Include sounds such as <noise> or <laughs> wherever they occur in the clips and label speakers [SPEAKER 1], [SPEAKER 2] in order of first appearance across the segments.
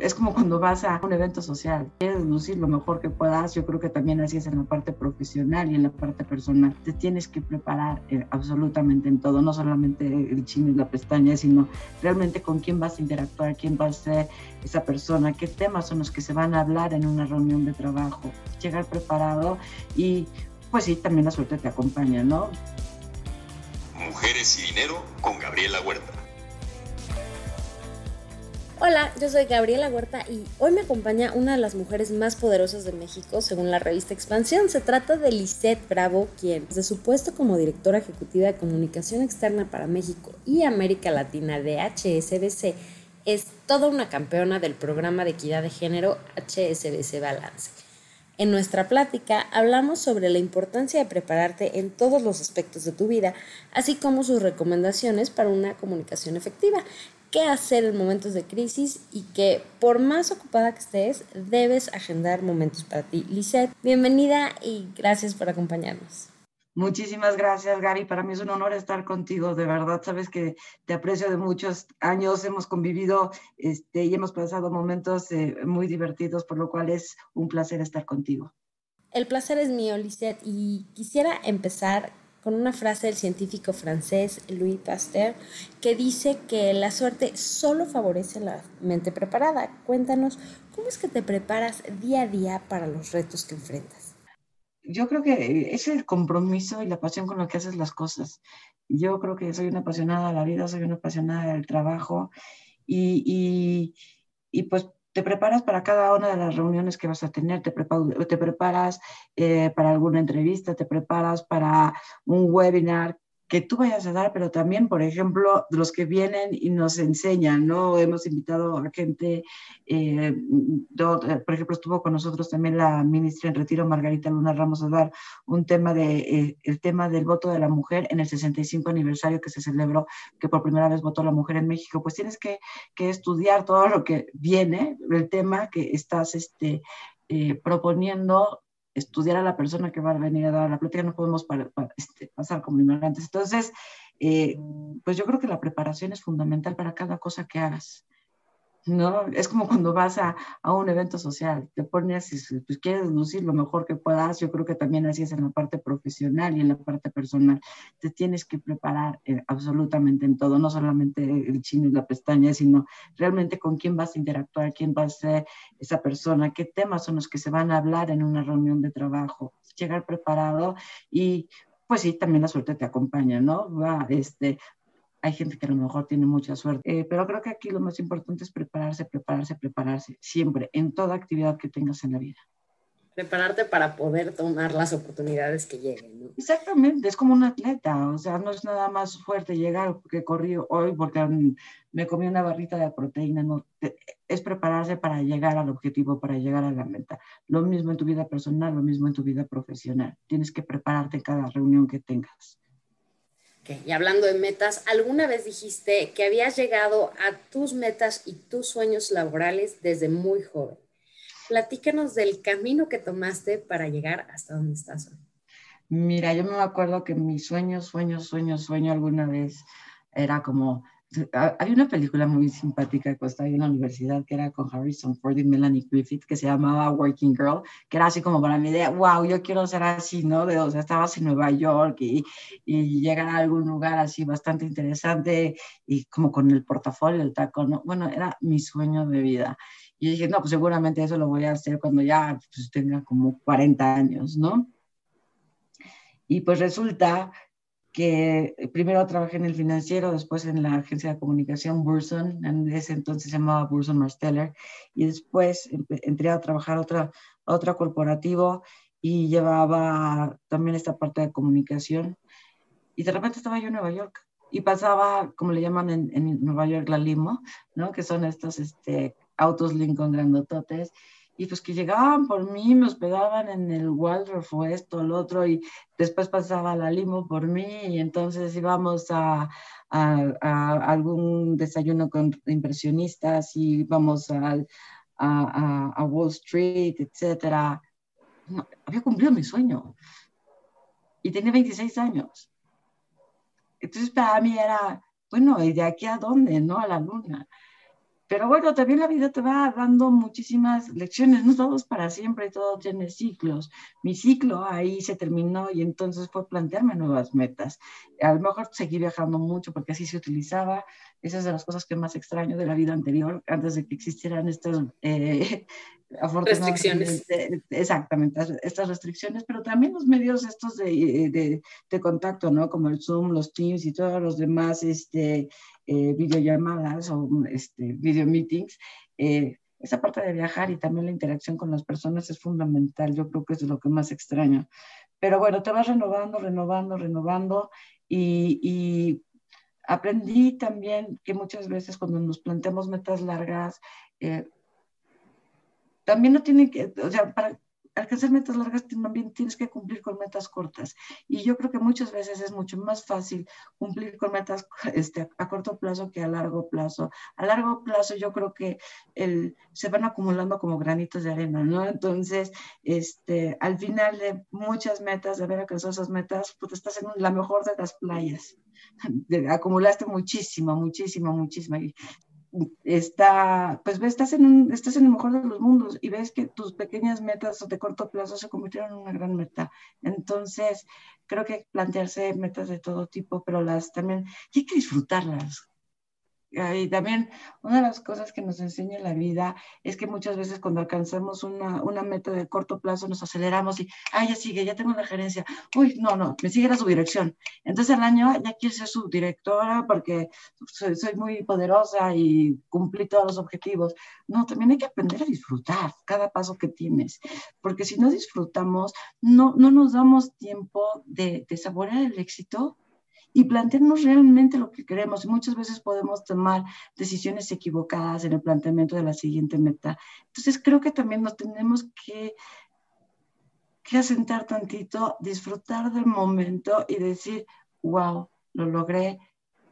[SPEAKER 1] Es como cuando vas a un evento social, quieres lucir lo mejor que puedas, yo creo que también así es en la parte profesional y en la parte personal. Te tienes que preparar eh, absolutamente en todo, no solamente el chino y la pestaña, sino realmente con quién vas a interactuar, quién va a ser esa persona, qué temas son los que se van a hablar en una reunión de trabajo. Llegar preparado y pues sí, también la suerte te acompaña, ¿no?
[SPEAKER 2] Mujeres y Dinero con Gabriela Huerta.
[SPEAKER 3] Hola, yo soy Gabriela Huerta y hoy me acompaña una de las mujeres más poderosas de México según la revista Expansión. Se trata de Lisette Bravo, quien desde su puesto como directora ejecutiva de comunicación externa para México y América Latina de HSBC es toda una campeona del programa de equidad de género HSBC Balance. En nuestra plática hablamos sobre la importancia de prepararte en todos los aspectos de tu vida, así como sus recomendaciones para una comunicación efectiva, qué hacer en momentos de crisis y que por más ocupada que estés, debes agendar momentos para ti. Lisette, bienvenida y gracias por acompañarnos.
[SPEAKER 1] Muchísimas gracias, Gary. Para mí es un honor estar contigo. De verdad, sabes que te aprecio de muchos años. Hemos convivido este, y hemos pasado momentos eh, muy divertidos, por lo cual es un placer estar contigo.
[SPEAKER 3] El placer es mío, Lisette, y quisiera empezar con una frase del científico francés Louis Pasteur que dice que la suerte solo favorece la mente preparada. Cuéntanos, ¿cómo es que te preparas día a día para los retos que enfrentas?
[SPEAKER 1] yo creo que es el compromiso y la pasión con lo que haces las cosas. Yo creo que soy una apasionada de la vida, soy una apasionada del trabajo y, y, pues te preparas para cada una de las reuniones que vas a tener, te, te preparas eh, para alguna entrevista, te preparas para un webinar que tú vayas a dar, pero también, por ejemplo, los que vienen y nos enseñan, ¿no? Hemos invitado a gente, eh, por ejemplo, estuvo con nosotros también la ministra en retiro, Margarita Luna Ramos, a dar un tema de, eh, el tema del voto de la mujer en el 65 aniversario que se celebró, que por primera vez votó la mujer en México. Pues tienes que, estudiar todo lo que viene, el tema que estás este, eh, proponiendo estudiar a la persona que va a venir a dar la plática, no podemos este, pasar como ignorantes. Entonces, eh, pues yo creo que la preparación es fundamental para cada cosa que hagas. ¿No? Es como cuando vas a, a, un evento social, te pones y pues, quieres lucir lo mejor que puedas, yo creo que también así es en la parte profesional y en la parte personal, te tienes que preparar eh, absolutamente en todo, no solamente el chino y la pestaña, sino realmente con quién vas a interactuar, quién va a ser esa persona, qué temas son los que se van a hablar en una reunión de trabajo, llegar preparado y pues sí, también la suerte te acompaña, ¿no? Va, este, hay gente que a lo mejor tiene mucha suerte, eh, pero creo que aquí lo más importante es prepararse, prepararse, prepararse, siempre, en toda actividad que tengas en la vida.
[SPEAKER 3] Prepararte para poder tomar las oportunidades que lleguen. ¿no?
[SPEAKER 1] Exactamente, es como un atleta, o sea, no es nada más fuerte llegar que corrí hoy porque me comí una barrita de proteína, no, es prepararse para llegar al objetivo, para llegar a la meta. Lo mismo en tu vida personal, lo mismo en tu vida profesional. Tienes que prepararte en cada reunión que tengas.
[SPEAKER 3] Y hablando de metas, ¿alguna vez dijiste que habías llegado a tus metas y tus sueños laborales desde muy joven? Platícanos del camino que tomaste para llegar hasta donde estás hoy.
[SPEAKER 1] Mira, yo me acuerdo que mi sueño, sueño, sueño, sueño alguna vez era como hay una película muy simpática que está en la universidad que era con Harrison Ford y Melanie Griffith que se llamaba Working Girl, que era así como para mí de, wow, yo quiero ser así, ¿no? De, o sea, estabas en Nueva York y, y llegar a algún lugar así bastante interesante y como con el portafolio, el taco, ¿no? Bueno, era mi sueño de vida. Y dije, no, pues seguramente eso lo voy a hacer cuando ya pues, tenga como 40 años, ¿no? Y pues resulta que primero trabajé en el financiero, después en la agencia de comunicación Burson, en ese entonces se llamaba Burson Marsteller, y después entré a trabajar a otra, otra corporativo y llevaba también esta parte de comunicación. Y de repente estaba yo en Nueva York y pasaba, como le llaman en, en Nueva York, la limo, ¿no? que son estos este, autos Lincoln grandototes, y pues que llegaban por mí, me hospedaban en el Waldorf o esto, el otro, y después pasaba la limo por mí, y entonces íbamos a, a, algún desayuno con impresionistas, y íbamos a, a, Wall Street, etcétera. había cumplido mi sueño, y tenía 26 años. Entonces para mí era, bueno, ¿y de aquí a dónde? ¿No? A la luna. Pero bueno, también la vida te va dando muchísimas lecciones, no todo es para siempre, todo tiene ciclos. Mi ciclo ahí se terminó y entonces fue plantearme nuevas metas. A lo mejor seguí viajando mucho porque así se utilizaba. Esa es de las cosas que más extraño de la vida anterior, antes de que existieran estas eh, <laughs>
[SPEAKER 3] restricciones.
[SPEAKER 1] Exactamente, estas restricciones, pero también los medios estos de, de, de, contacto, ¿no? Como el Zoom, los Teams y todos los demás este, eh, videollamadas o este, video meetings. Eh, esa parte de viajar y también la interacción con las personas es fundamental. Yo creo que es lo que más extraño. Pero bueno, te vas renovando, renovando, renovando y, y aprendí también que muchas veces cuando nos planteamos metas largas, eh, también no tienen que, o sea, para alcanzar metas largas también tienes que cumplir con metas cortas. Y yo creo que muchas veces es mucho más fácil cumplir con metas <laughs> este, a corto plazo que a largo plazo. A largo plazo yo creo que el, se van acumulando como granitos de arena, ¿no? Entonces, este, al final de muchas metas, de haber alcanzado esas metas, pues estás en la mejor de las playas. <laughs> acumulaste muchísimo, muchísimo, muchísimo está, pues estás en, un, estás en el mejor de los mundos y ves que tus pequeñas metas de corto plazo se convirtieron en una gran meta. Entonces, creo que plantearse metas de todo tipo, pero las también, hay que disfrutarlas. Y también una de las cosas que nos enseña la vida es que muchas veces cuando alcanzamos una, una meta de corto plazo nos aceleramos y, ah, ya sigue, ya tengo la gerencia. Uy, no, no, me sigue la subdirección. Entonces al año ya quiero ser subdirectora porque soy, soy muy poderosa y cumplí todos los objetivos. No, también hay que aprender a disfrutar cada paso que tienes, porque si no disfrutamos, no, no nos damos tiempo de, de saborear el éxito y plantearnos realmente lo que queremos. Y muchas veces podemos tomar decisiones equivocadas en el planteamiento de la siguiente meta. Entonces creo que también nos tenemos que, que asentar tantito, disfrutar del momento y decir, wow, lo logré,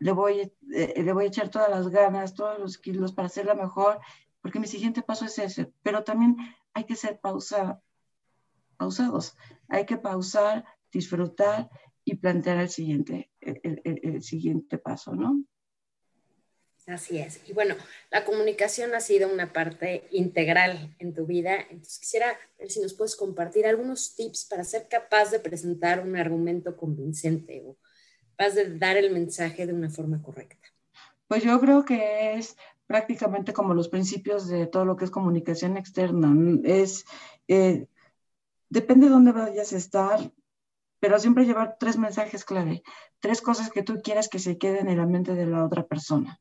[SPEAKER 1] le voy, eh, le voy a echar todas las ganas, todos los kilos para hacerla mejor, porque mi siguiente paso es ese. Pero también hay que ser pausa, pausados, hay que pausar, disfrutar y plantear el siguiente, el, siguiente paso, ¿no?
[SPEAKER 3] Así es. Y bueno, la comunicación ha sido una parte integral en tu vida. Entonces quisiera ver si nos puedes compartir algunos tips para ser capaz de presentar un argumento convincente o capaz de dar el mensaje de una forma correcta.
[SPEAKER 1] Pues yo creo que es prácticamente como los principios de todo lo que es comunicación externa. Es, eh, depende de dónde vayas a estar, pero siempre llevar tres mensajes clave, tres cosas que tú quieras que se queden en la mente de la otra persona.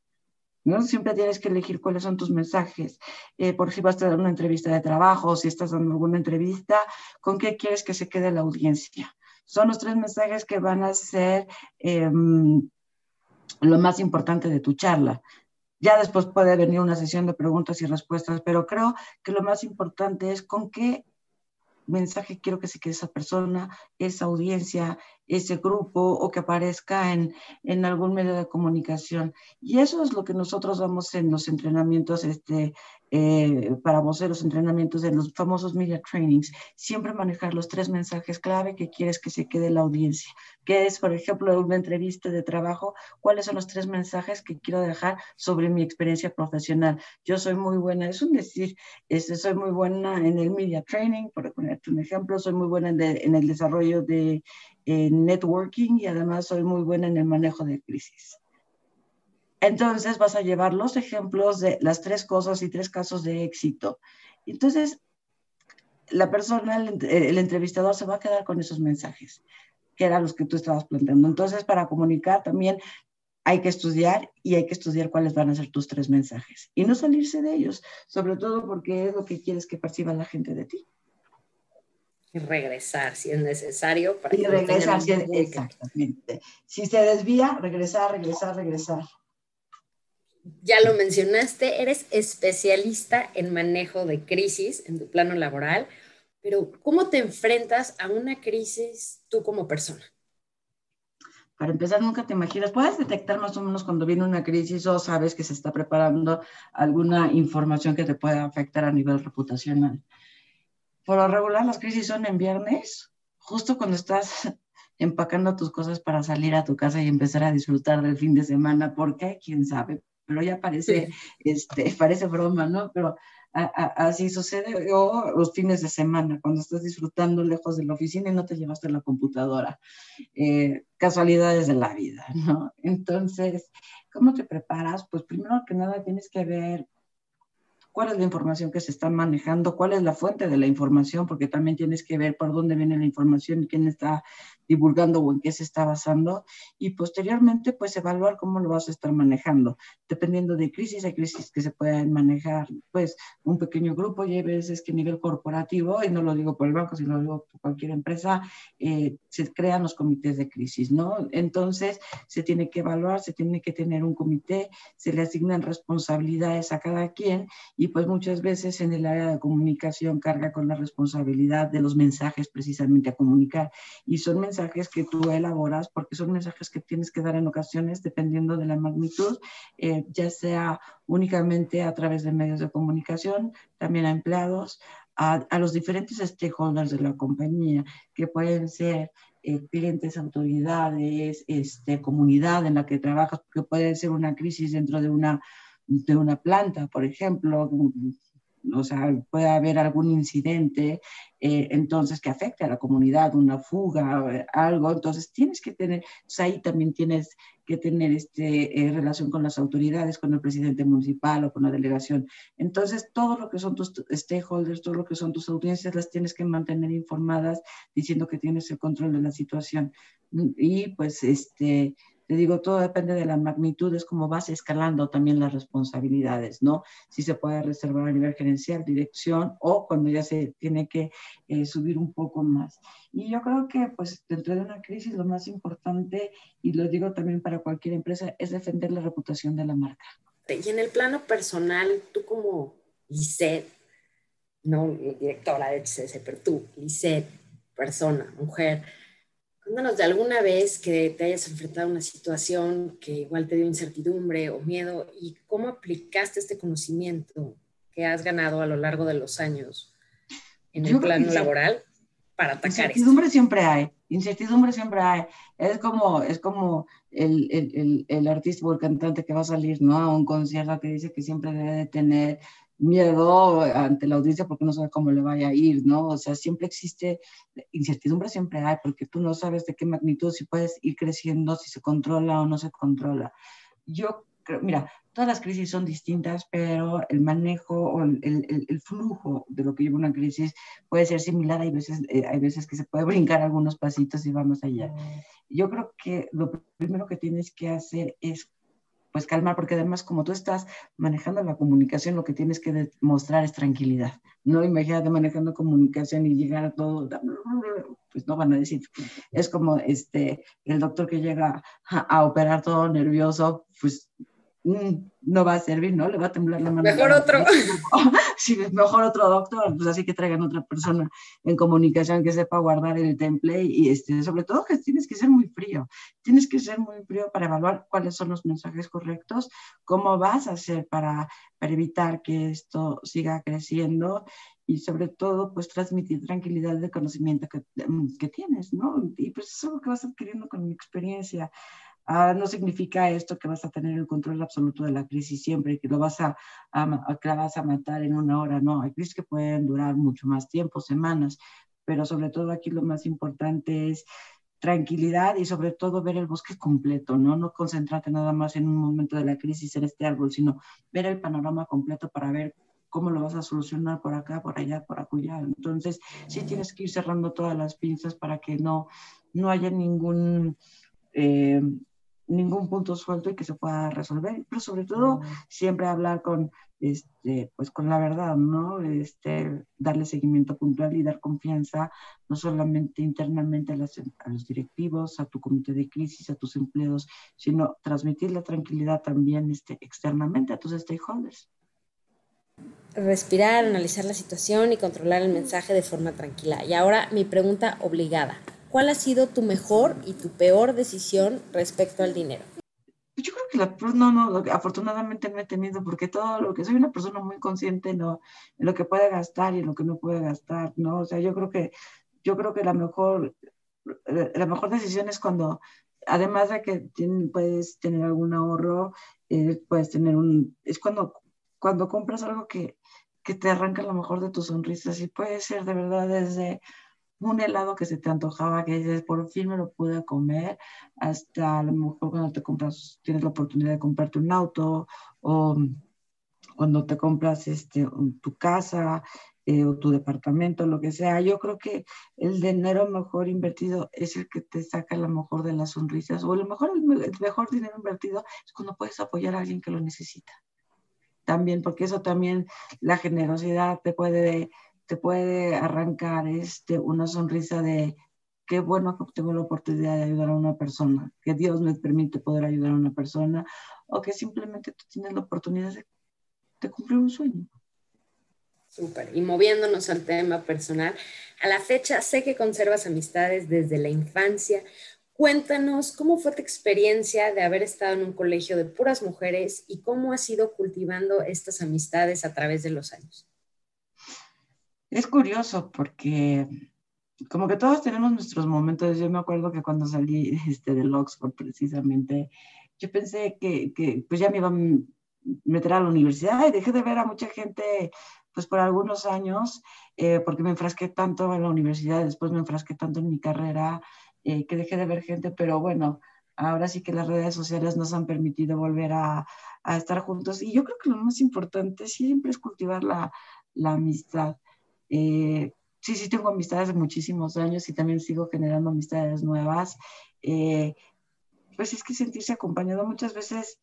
[SPEAKER 1] ¿no? Siempre tienes que elegir cuáles son tus mensajes. Eh, por si vas a dar una entrevista de trabajo si estás dando alguna entrevista, ¿con qué quieres que se quede la audiencia? Son los tres mensajes que van a ser em, lo más importante de tu charla. Ya después puede venir una sesión de preguntas y respuestas, pero creo que lo más importante es con qué mensaje quiero que se quede esa persona, esa audiencia, ese grupo o que aparezca en, en algún medio de comunicación. Y eso es lo que nosotros damos en los entrenamientos este, eh, para voceros, entrenamientos en los famosos media trainings, siempre manejar los tres mensajes clave que quieres que se quede la audiencia, que es, por ejemplo, una entrevista de trabajo, cuáles son los tres mensajes que quiero dejar sobre mi experiencia profesional. Yo soy muy buena, es un decir, este, soy muy buena en el media training, por ponerte un ejemplo, soy muy buena en, en el desarrollo de networking y además soy muy buena en el manejo de crisis. Entonces vas a llevar los ejemplos de las tres cosas y tres casos de éxito. Entonces, la persona, el, entrevistador se va a quedar con esos mensajes, que eran los que tú estabas planteando. Entonces, para comunicar también hay que estudiar y hay que estudiar cuáles van a ser tus tres mensajes y no salirse de ellos, sobre todo porque es lo que quieres que perciba la gente de ti.
[SPEAKER 3] Y regresar si es necesario. Para
[SPEAKER 1] y regresar, si exactamente. Si se desvía, regresar, regresar, regresar
[SPEAKER 3] ya lo mencionaste, eres especialista en manejo de crisis en tu plano laboral, pero ¿cómo te enfrentas a una crisis tú como persona?
[SPEAKER 1] Para empezar, nunca te imaginas, puedes detectar más o menos cuando viene una crisis o sabes que se está preparando alguna información que te pueda afectar a nivel reputacional. Por lo regular, las crisis son en viernes, justo cuando estás <laughs> empacando tus cosas para salir a tu casa y empezar a disfrutar del fin de semana. ¿Por qué? ¿Quién sabe? pero ya parece, este, <laughs> parece broma, ¿no? Pero así sucede, o los fines de semana, cuando estás disfrutando lejos de la oficina y no te llevaste la computadora. Eh, casualidades de la vida, ¿no? Entonces, ¿cómo te preparas? Pues primero que nada tienes que ver cuál es la información que se está manejando, cuál es la fuente de la información, porque también tienes que ver por dónde viene la información y quién está divulgando o en qué se está basando y posteriormente pues evaluar cómo lo vas a estar manejando. Dependiendo de crisis, hay crisis que se pueden manejar pues un pequeño grupo y hay veces que a nivel corporativo, y no lo digo por el banco, sino digo por cualquier empresa, eh, se crean los comités de crisis, ¿no? Entonces se tiene que evaluar, se tiene que tener un comité, se le asignan responsabilidades a cada quien y pues muchas veces en el área de comunicación carga con la responsabilidad de los mensajes precisamente a comunicar y son mensajes que tú elaboras porque son mensajes que tienes que dar en ocasiones dependiendo de la magnitud, eh, ya sea únicamente a través de medios de comunicación, también a empleados, a, los diferentes stakeholders de la compañía, que pueden ser eh, clientes, autoridades, este, comunidad en la que trabajas, que puede ser una crisis dentro de una de una planta, por ejemplo, o sea, puede haber algún incidente, eh, entonces que afecte a la comunidad, una fuga, algo, entonces tienes que tener, ahí también tienes que tener este, eh, relación con las autoridades, con el presidente municipal o con la delegación. Entonces, todo lo que son tus stakeholders, todo lo que son tus audiencias, las tienes que mantener informadas diciendo que tienes el control de la situación. Y pues, este, te digo, todo depende de la magnitud, es como vas escalando también las responsabilidades, ¿no? Si se puede reservar a nivel gerencial, dirección o cuando ya se tiene que eh, subir un poco más. Y yo creo que pues dentro de una crisis lo más importante, y lo digo también para cualquier empresa, es defender la reputación de la marca.
[SPEAKER 3] Y en el plano personal, tú como Lisette, no directora de HCS, pero tú, Lisette, persona, mujer, Cuéntanos de alguna vez que te hayas enfrentado a una situación que igual te dio incertidumbre o miedo y cómo aplicaste este conocimiento que has ganado a lo largo de los años en el plano laboral para atacar
[SPEAKER 1] incertidumbre siempre hay incertidumbre siempre hay es como es como el, el, el, artista o el cantante que va a salir ¿no? a un concierto que dice que siempre debe de tener miedo ante la audiencia porque no sabe cómo le vaya a ir, ¿no? O sea, siempre existe incertidumbre, siempre hay, porque tú no sabes de qué magnitud, si puedes ir creciendo, si se controla o no se controla. Yo creo, mira, todas las crisis son distintas, pero el manejo o el, el, el flujo de lo que lleva una crisis puede ser similar. Hay veces, eh, hay veces que se puede brincar algunos pasitos y vamos allá. Yo creo que lo primero que tienes que hacer es pues calmar, porque además como tú estás manejando la comunicación, lo que tienes que demostrar es tranquilidad. No imagínate manejando comunicación y llegar a todo, pues no van a decir. Es como este, el doctor que llega a, a operar todo nervioso, pues no va a servir, ¿no? Le va a temblar la mano.
[SPEAKER 3] Mejor otro. <laughs>
[SPEAKER 1] Sí, mejor otro doctor, pues así que traigan otra persona en comunicación que sepa guardar el template y este, sobre todo que tienes que ser muy frío. Tienes que ser muy frío para evaluar cuáles son los mensajes correctos, cómo vas a hacer para, para evitar que esto siga creciendo y sobre todo pues transmitir tranquilidad de conocimiento que, que tienes, ¿no? Y pues eso es lo que vas adquiriendo con mi experiencia. Ah, no significa esto que vas a tener el control absoluto de la crisis siempre, que lo vas a, que la vas a matar en una hora, no, hay crisis que pueden durar mucho más tiempo, semanas, pero sobre todo aquí lo más importante es tranquilidad y sobre todo ver el bosque completo, ¿no? No concentrarte nada más en un momento de la crisis en este árbol, sino ver el panorama completo para ver cómo lo vas a solucionar por acá, por allá, por acullá. Entonces, sí tienes que ir cerrando todas las pinzas para que no, no haya ningún... Eh, ningún punto suelto y que se pueda resolver, pero sobre todo siempre hablar con, este, pues con la verdad, ¿no? Este, darle seguimiento puntual y dar confianza no solamente internamente a, a los directivos, a tu comité de crisis, a tus empleados, sino transmitir la tranquilidad también este, externamente a tus stakeholders.
[SPEAKER 3] Respirar, analizar la situación y controlar el mensaje de forma tranquila. Y ahora mi pregunta obligada. ¿Cuál ha sido tu mejor y tu peor decisión respecto al dinero?
[SPEAKER 1] Yo creo que la, pues, no, no, afortunadamente no he tenido, porque todo lo que soy una persona muy consciente en lo que puede gastar y en lo que no puede gastar, ¿no? O sea, yo creo que, yo creo que la mejor, la mejor decisión es cuando además de que puedes tener algún ahorro, eh, puedes tener un, es cuando, cuando compras algo que, que te arranca lo mejor de tus sonrisas y puede ser de verdad desde un helado que se te antojaba, que dices, por fin me lo pude comer, hasta a lo mejor cuando te compras, tienes la oportunidad de comprarte un auto o cuando te compras este, tu casa eh, o tu departamento, lo que sea. Yo creo que el dinero mejor invertido es el que te saca lo mejor de las sonrisas o lo mejor, el mejor dinero invertido es cuando puedes apoyar a alguien que lo necesita. También, porque eso también, la generosidad te puede te puede arrancar este, una sonrisa de qué bueno que tengo la oportunidad de ayudar a una persona, que Dios me permite poder ayudar a una persona, o que simplemente tú tienes la oportunidad de, cumplir un sueño.
[SPEAKER 3] Súper. Y moviéndonos al tema personal, a la fecha sé que conservas amistades desde la infancia. Cuéntanos cómo fue tu experiencia de haber estado en un colegio de puras mujeres y cómo has ido cultivando estas amistades a través de los años.
[SPEAKER 1] Es curioso porque como que todos tenemos nuestros momentos. Yo me acuerdo que cuando salí <laughs> este, del Oxford precisamente, yo pensé que, pues ya me iba a meter a la universidad y dejé de ver a mucha gente pues por algunos años, eh, porque me enfrasqué tanto en la universidad, después me enfrasqué tanto en mi carrera, eh, que dejé de ver gente, pero bueno, ahora sí que las redes sociales nos han permitido volver a, estar juntos. Y yo creo que lo más importante siempre es cultivar la amistad. Eh, sí, sí tengo amistades de muchísimos años y también sigo generando amistades nuevas. Eh, pues es que sentirse acompañado muchas veces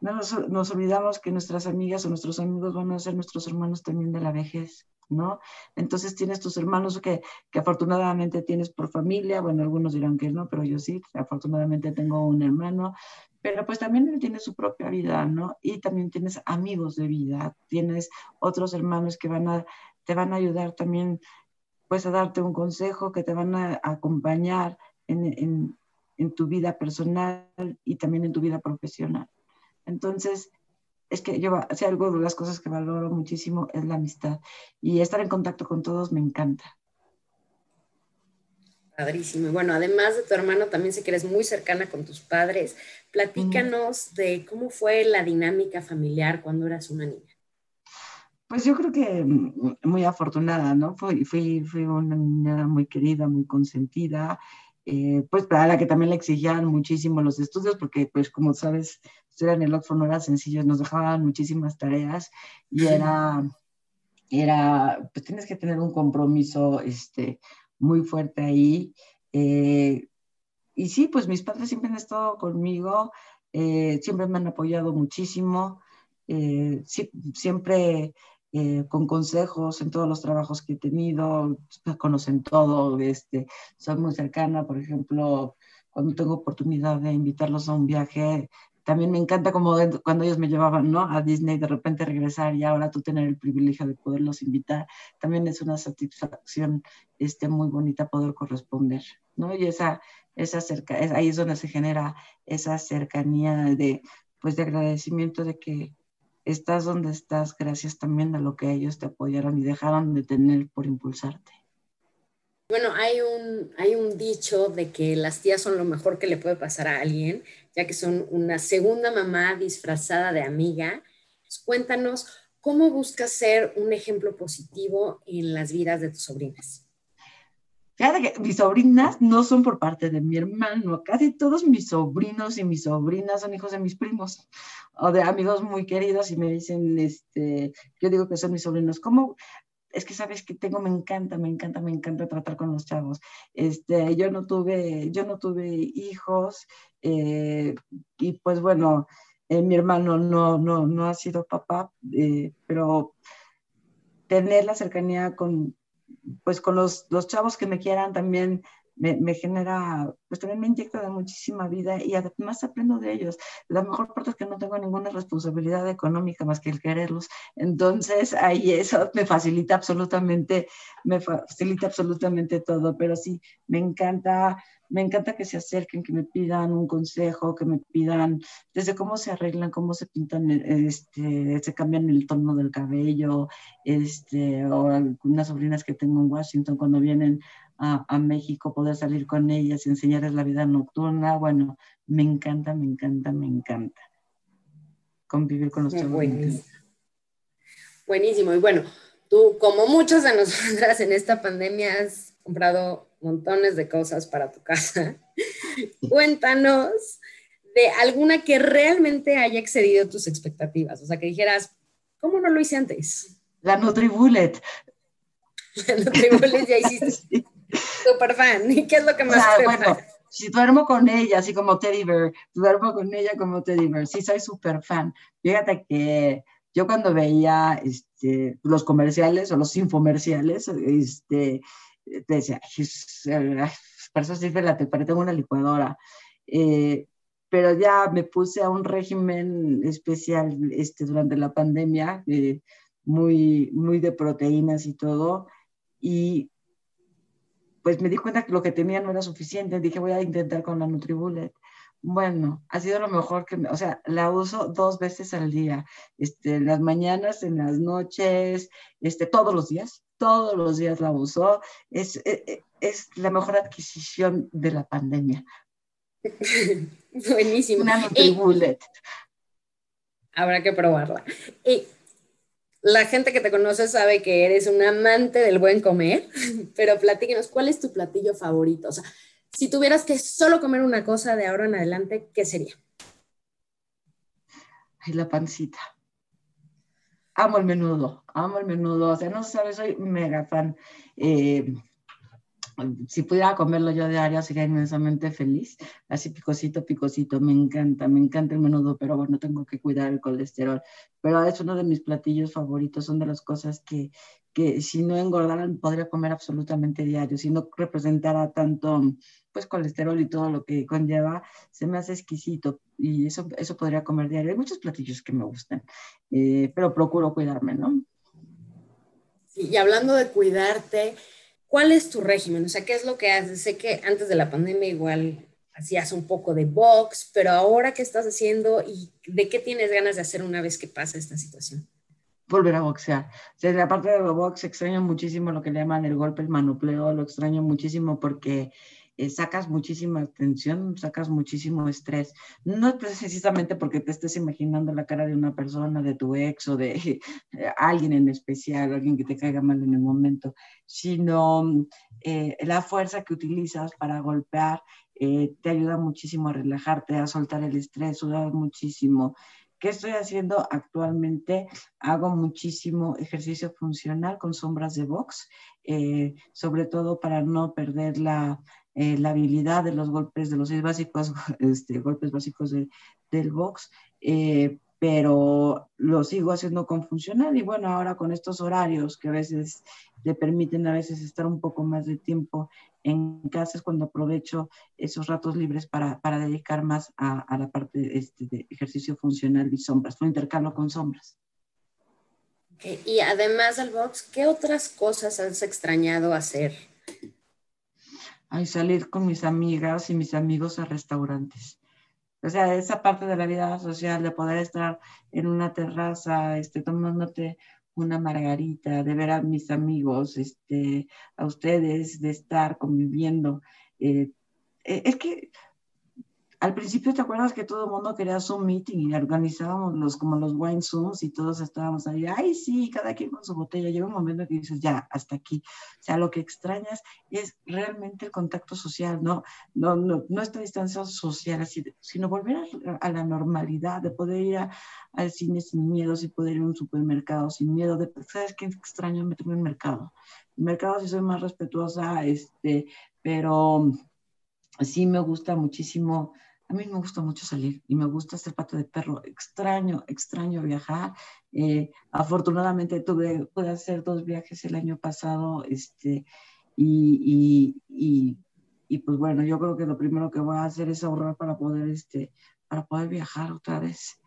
[SPEAKER 1] nos, nos, olvidamos que nuestras amigas o nuestros amigos van a ser nuestros hermanos también de la vejez, ¿no? Entonces tienes tus hermanos que, que afortunadamente tienes por familia, bueno, algunos dirán que no, pero yo sí, afortunadamente tengo un hermano, pero pues también él tiene su propia vida, ¿no? Y también tienes amigos de vida, tienes otros hermanos que van a te van a ayudar también, pues a darte un consejo, que te van a acompañar en, tu vida personal y también en tu vida profesional. Entonces, es que yo, si algo de las cosas que valoro muchísimo es la amistad y estar en contacto con todos me encanta.
[SPEAKER 3] Padrísimo. Bueno, además de tu hermano, también sé que eres muy cercana con tus padres. Platícanos de cómo fue la dinámica familiar cuando eras una niña.
[SPEAKER 1] Pues yo creo que mm, muy afortunada, ¿no? Fui, fui, fui una niña muy querida, muy consentida, eh, pues para la que también le exigían muchísimo los estudios, porque pues como sabes, estudiar en el Oxford no era sencillo, nos dejaban muchísimas tareas y era, era, pues tienes que tener un compromiso este, muy fuerte ahí. Eh, y sí, pues mis padres siempre han estado conmigo, eh, siempre me han apoyado muchísimo, siempre eh, con consejos en todos los trabajos que he tenido, conocen todo, este, soy muy cercana, por ejemplo, cuando tengo oportunidad de invitarlos a un viaje, también me encanta como cuando ellos me llevaban ¿no? a Disney, de repente regresar y ahora tú tener el privilegio de poderlos invitar, también es una satisfacción este, muy bonita poder corresponder, ¿no? Y esa, esa cerca, ahí es donde se genera esa cercanía de, pues, de agradecimiento de que estás donde estás gracias también a lo que ellos te apoyaron y dejaron de tener por impulsarte.
[SPEAKER 3] Bueno, hay un, hay un dicho de que las tías son lo mejor que le puede pasar a alguien, ya que son una segunda mamá disfrazada de amiga. Pues cuéntanos, ¿cómo buscas ser un ejemplo positivo en las vidas de tus sobrinas?
[SPEAKER 1] Fíjate que mis sobrinas no son por parte de mi hermano, casi todos mis sobrinos y mis sobrinas son hijos de mis primos o de amigos muy queridos y me dicen, este, yo digo que son mis sobrinos, ¿cómo? Es que sabes que tengo, me encanta, me encanta, me encanta tratar con los chavos. Este, yo no tuve, yo no tuve hijos eh, y pues bueno, eh, mi hermano no, no, no ha sido papá, eh, pero tener la cercanía con, pues con los, los chavos que me quieran también me, me, genera, pues también me inyecta de muchísima vida y además aprendo de ellos. La mejor parte es que no tengo ninguna responsabilidad económica más que el quererlos. Entonces, ahí eso me facilita absolutamente, me facilita absolutamente todo, pero sí, me encanta me encanta que se acerquen, que me pidan un consejo, que me pidan desde cómo se arreglan, cómo se pintan, este, se cambian el tono del cabello, este, o algunas sobrinas que tengo en Washington cuando vienen a, México, poder salir con ellas, enseñarles la vida nocturna. Bueno, me encanta, me encanta, me encanta. Convivir con los chavos.
[SPEAKER 3] Buenísimo. Buenísimo. Y bueno, tú, como muchos de nosotras en esta pandemia, has comprado montones de cosas para tu casa. Cuéntanos de alguna que realmente haya excedido tus expectativas. O sea, que dijeras, ¿cómo no lo hice antes?
[SPEAKER 1] La NutriBullet.
[SPEAKER 3] La NutriBullet ya <laughs> hiciste. Súper fan. ¿Y qué es lo que más te bueno,
[SPEAKER 1] si duermo con ella, así como Teddy Bear, duermo con ella como Teddy Bear. Sí, soy súper fan. Fíjate que yo cuando veía este, los comerciales o los infomerciales, este, te decía, para eso sirve la tengo una licuadora. Eh, pero ya me puse a un régimen especial este, durante la pandemia, eh, muy, muy de proteínas y todo, y pues me di cuenta que lo que tenía no era suficiente. Dije, voy a intentar con la NutriBullet. Bueno, ha sido lo mejor que, me, o sea, la uso dos veces al día, este, en las mañanas, en las noches, este, todos los días, todos los días la uso. Es, es, e, es la mejor adquisición de la pandemia. <laughs>
[SPEAKER 3] Buenísimo.
[SPEAKER 1] Una NutriBullet.
[SPEAKER 3] Habrá que probarla. Y la gente que te conoce sabe que eres un amante del buen comer, <laughs> pero platíquenos, ¿cuál es tu platillo favorito? O sea, si tuvieras que solo comer una cosa de ahora en adelante, ¿qué sería?
[SPEAKER 1] Ay, la pancita. Amo el menudo, amo el menudo. O sea, no sabes, soy mega fan. Eh, si pudiera comerlo yo diario sería inmensamente feliz. Así picosito, picosito, me encanta, me encanta el menudo, pero bueno, tengo que cuidar el colesterol. Pero es uno de mis platillos favoritos, son de las cosas que, que si no engordaran podría comer absolutamente diario, si no representara tanto pues colesterol y todo lo que conlleva, se me hace exquisito y eso, eso podría comer diario. Hay muchos platillos que me gustan, eh, pero procuro cuidarme, ¿no?
[SPEAKER 3] y hablando de cuidarte, ¿Cuál es tu régimen? O sea, ¿qué es lo que haces? Sé que antes de la pandemia igual hacías un poco de box, pero ahora qué estás haciendo y de qué tienes ganas de hacer una vez que pasa esta situación?
[SPEAKER 1] Volver a boxear. O sea, la parte de box extraño muchísimo lo que le llaman el golpe, el manupleo, lo extraño muchísimo porque eh, sacas muchísima tensión, sacas muchísimo estrés. No precisamente porque te estés imaginando la cara de una persona, de tu ex o de eh, <laughs> alguien en especial, alguien que te caiga mal en el momento, sino eh, la fuerza que utilizas para golpear te ayuda muchísimo a relajarte, a soltar el estrés, sudar muchísimo. ¿Qué estoy haciendo actualmente? Hago muchísimo ejercicio funcional con sombras de box, sobre todo para no perder la, eh, la habilidad de los golpes, de los seis básicos, <laughs> este, golpes básicos del box, eh, pero lo sigo haciendo con funcional y bueno, ahora con estos horarios que a veces te permiten a veces estar un poco más de tiempo en casa es cuando aprovecho esos ratos libres para, para dedicar más a, a la parte este, de ejercicio funcional y sombras, lo intercalo con sombras.
[SPEAKER 3] Y además del box, ¿qué otras cosas has extrañado hacer?
[SPEAKER 1] Ay, salir con mis amigas y mis amigos a restaurantes. O sea, esa parte de la vida social, de poder estar en una terraza, este, tomándote una margarita, de ver a mis amigos, este, a ustedes, de estar conviviendo. Eh, eh, es que al principio te acuerdas que todo el mundo quería Zoom meeting y organizábamos los como los wine zooms y todos estábamos ahí, ay sí, cada quien con su botella. Llega un momento que dices, ya, hasta aquí. O sea, lo que extrañas es realmente el contacto social, no, no, no, no esta distancia social, así, sino volver a, la normalidad, de poder ir al cine sin miedo, y poder ir a un supermercado sin miedo. De, ¿Sabes qué extraño meterme en el mercado? El mercado sí soy más respetuosa, este, pero sí me gusta muchísimo a mí me gusta mucho salir y me gusta hacer pato de perro. Extraño, extraño viajar. Eh, afortunadamente tuve, pude hacer dos viajes el año pasado este, y, y, y, pues bueno, yo creo que lo primero que voy a hacer es ahorrar para poder, este, para poder viajar otra vez.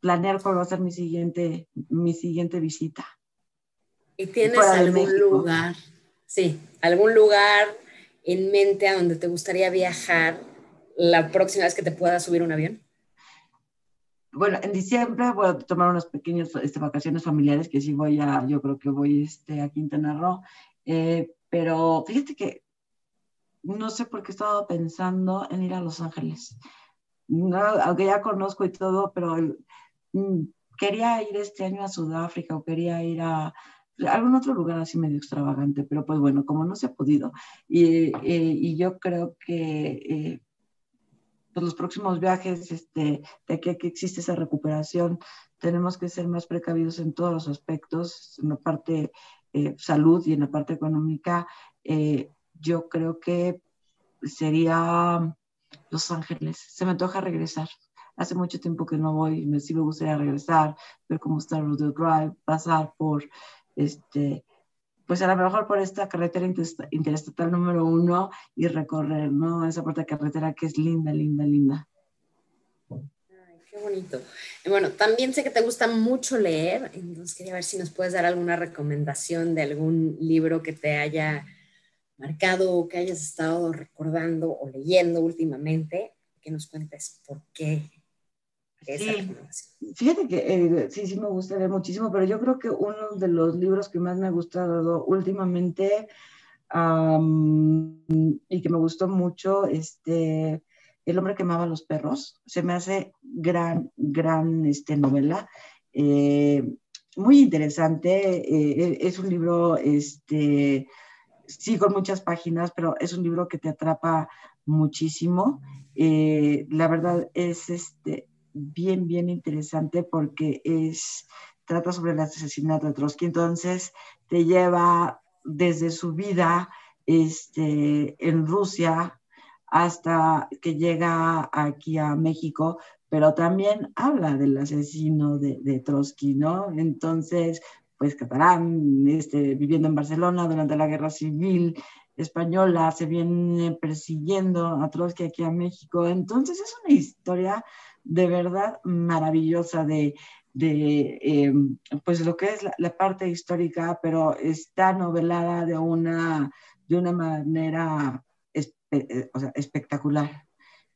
[SPEAKER 1] Planear cuál va a ser mi siguiente, mi siguiente visita.
[SPEAKER 3] ¿Y tienes algún lugar, sí, algún lugar en mente a donde te gustaría viajar la próxima vez que te puedas subir un avión?
[SPEAKER 1] Bueno, en diciembre voy a tomar unas pequeñas este, vacaciones familiares que sí voy a, yo creo que voy este, a Quintana Roo, eh, pero fíjate que no sé por qué estaba pensando en ir a Los Ángeles. aunque ya conozco y todo, pero mm, quería ir este año a Sudáfrica o quería ir a algún otro lugar así medio extravagante, pero pues bueno, como no se ha podido. Y, eh, yo creo que eh, pues los próximos viajes, este, de que, que existe esa recuperación, tenemos que ser más precavidos en todos los aspectos, en la parte eh, salud y en la parte económica. yo creo que sería Los Ángeles. Se me antoja regresar. Hace mucho tiempo que no voy, me sí me gustaría regresar, ver cómo está Rodeo Drive, pasar por, este, pues a lo mejor por esta carretera interestatal número uno y recorrer, ¿no? Esa parte de carretera que es linda, linda, linda.
[SPEAKER 3] Ay, qué bonito. bueno, también sé que te gusta mucho leer, entonces quería ver si nos puedes dar alguna recomendación de algún libro que te haya marcado o que hayas estado recordando o leyendo últimamente, que nos cuentes por qué
[SPEAKER 1] Sí, fíjate que eh, sí, sí me gusta leer muchísimo, pero yo creo que uno de los libros que más me ha gustado últimamente y que me gustó mucho, este, El hombre que amaba los perros, se me hace gran, gran este, novela. Eh, muy interesante, eh, es un libro, este, sí, con muchas páginas, pero es un libro que te atrapa muchísimo. la verdad es, este, bien, bien interesante porque es, trata sobre el asesinato de Trotsky, entonces te lleva desde su vida este, en Rusia hasta que llega aquí a México, pero también habla del asesino de, Trotsky, ¿no? Entonces, pues catalán, este, viviendo en Barcelona durante la Guerra Civil Española, se viene persiguiendo a Trotsky aquí a México. Entonces, es una historia de verdad maravillosa de, de eh, pues lo que es la, parte histórica, pero está novelada de una, de una manera eh, espectacular.